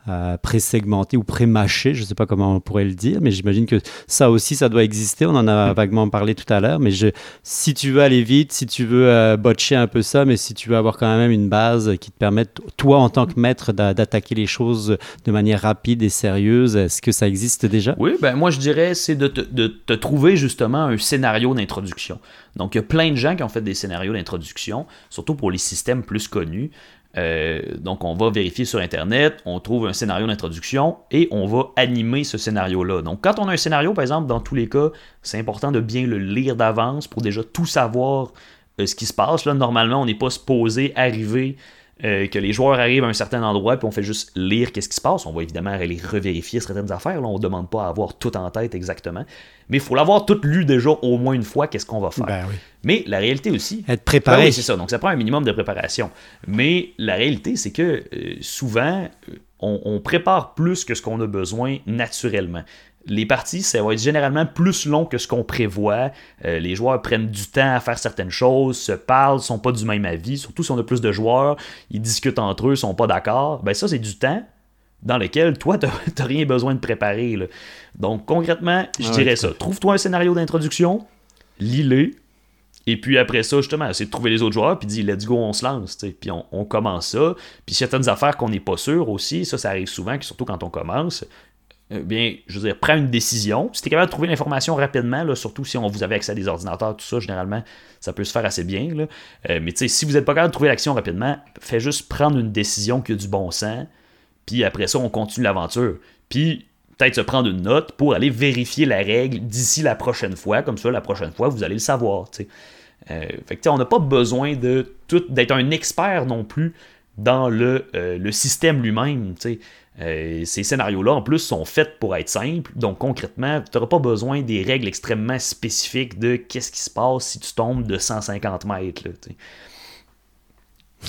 euh, pré-segmentés ou pré-mâchés, je ne sais pas comment on pourrait le dire, mais j'imagine que ça aussi, ça doit exister. On en a vaguement parlé tout à l'heure, mais je, si tu veux aller vite, si tu veux euh, botcher un peu ça, mais si tu veux avoir quand même une base qui te permette, toi en tant que maître, d'attaquer les choses de manière rapide et sérieuse, est-ce que ça existe déjà? Oui, ben moi je dirais, c'est de, de te trouver justement un scénario d'introduction. Donc, il y a plein de gens qui ont fait des scénarios d'introduction, surtout pour les systèmes plus connus. Euh, donc, on va vérifier sur Internet, on trouve un scénario d'introduction et on va animer ce scénario-là. Donc, quand on a un scénario, par exemple, dans tous les cas, c'est important de bien le lire d'avance pour déjà tout savoir euh, ce qui se passe. Là, normalement, on n'est pas supposé arriver euh, que les joueurs arrivent à un certain endroit, puis on fait juste lire qu'est-ce qui se passe. On va évidemment aller revérifier certaines affaires. Là, on ne demande pas à avoir tout en tête exactement. Mais il faut l'avoir tout lu déjà au moins une fois, qu'est-ce qu'on va faire. Ben Mais la réalité aussi. Être préparé. Ben c'est ça. Donc ça prend un minimum de préparation. Mais la réalité, c'est que euh, souvent, euh, on, prépare plus que ce qu'on a besoin naturellement les parties, ça va être généralement plus long que ce qu'on prévoit. Euh, les joueurs prennent du temps à faire certaines choses, se parlent, sont pas du même avis. Surtout si on a plus de joueurs, ils discutent entre eux, sont pas d'accord. Ben ça, c'est du temps dans lequel toi, tu n'as rien besoin de préparer. Donc concrètement, je dirais ça. Trouve-toi un scénario d'introduction, lis-le, et puis après ça, justement, c'est de trouver les autres joueurs, puis dis let's go, on se lance, puis on, on, commence ça. Puis certaines affaires qu'on n'est pas sûr aussi, ça, ça arrive souvent, surtout quand on commence. Euh, bien, je veux dire, prends une décision. Si tu es capable de trouver l'information rapidement, surtout si on vous avez accès à des ordinateurs, tout ça, généralement, ça peut se faire assez bien. Là. Euh, mais si vous n'êtes pas capable de trouver l'action rapidement, fais juste prendre une décision qui a du bon sens, puis après ça, on continue l'aventure. Puis peut-être se prendre une note pour aller vérifier la règle d'ici la prochaine fois, comme ça, la prochaine fois, vous allez le savoir. Euh, fait que, on n'a pas besoin de tout d'être un expert non plus dans le, le système lui-même. Euh, ces scénarios-là, en plus, sont faits pour être simples. Donc, concrètement, tu n'auras pas besoin des règles extrêmement spécifiques de qu'est-ce qui se passe si tu tombes de 150 mètres. Là,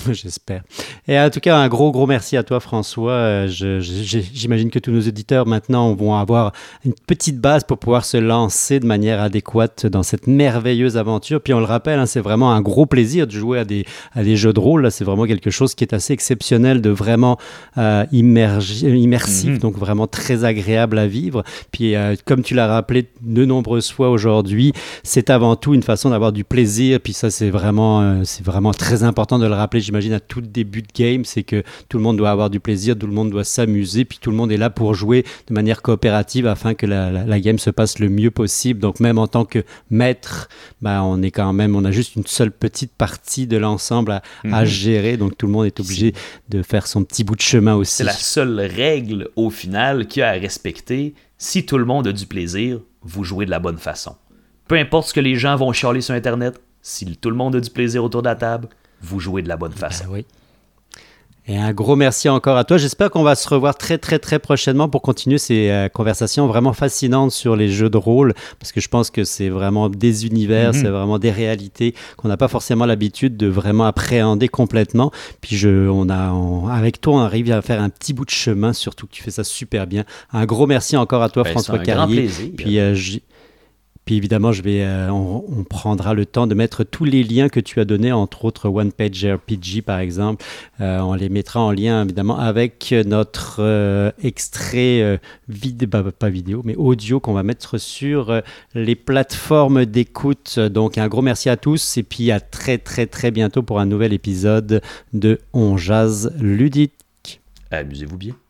J'espère. Et en tout cas, un gros, gros merci à toi, François. Euh, j'imagine que tous nos auditeurs maintenant vont avoir une petite base pour pouvoir se lancer de manière adéquate dans cette merveilleuse aventure. Puis on le rappelle, hein, c'est vraiment un gros plaisir de jouer à des, à des jeux de rôle. C'est vraiment quelque chose qui est assez exceptionnel, de vraiment euh, immersif, mhm. donc vraiment très agréable à vivre. Puis euh, comme tu l'as rappelé de nombreuses fois aujourd'hui, c'est avant tout une façon d'avoir du plaisir. Puis ça, c'est vraiment, c'est vraiment très important de le rappeler j'imagine, à tout début de game, c'est que tout le monde doit avoir du plaisir, tout le monde doit s'amuser, puis tout le monde est là pour jouer de manière coopérative afin que la, la- la game se passe le mieux possible. Donc même en tant que maître, bah, on est quand même, on a juste une seule petite partie de l'ensemble à, à Mhm. gérer, donc tout le monde est obligé de faire son petit bout de chemin aussi. C'est la seule règle au final qu'il y a à respecter. Si tout le monde a du plaisir, vous jouez de la bonne façon. Peu importe ce que les gens vont chialer sur Internet, si tout le monde a du plaisir autour de la table, vous jouez de la bonne façon. Ben oui. Et un gros merci encore à toi. J'espère qu'on va se revoir très très très prochainement pour continuer ces euh, conversations vraiment fascinantes sur les jeux de rôle, parce que je pense que c'est vraiment des univers, Mhm. c'est vraiment des réalités qu'on n'a pas forcément l'habitude de vraiment appréhender complètement. Puis je, on a, on- avec toi, on arrive à faire un petit bout de chemin, surtout que tu fais ça super bien. Un gros merci encore à toi, Ben, François c'est un grand Carrier. plaisir. Puis, euh, puis évidemment, je vais, euh, on, prendra le temps de mettre tous les liens que tu as donnés, entre autres One Page RPG par exemple. Euh, on les mettra en lien évidemment avec notre euh, extrait euh, vidéo, pas vidéo, mais audio qu'on va mettre sur les plateformes d'écoute. Donc un gros merci à tous et puis à très très très bientôt pour un nouvel épisode de On Jazz Ludique. Amusez-vous bien.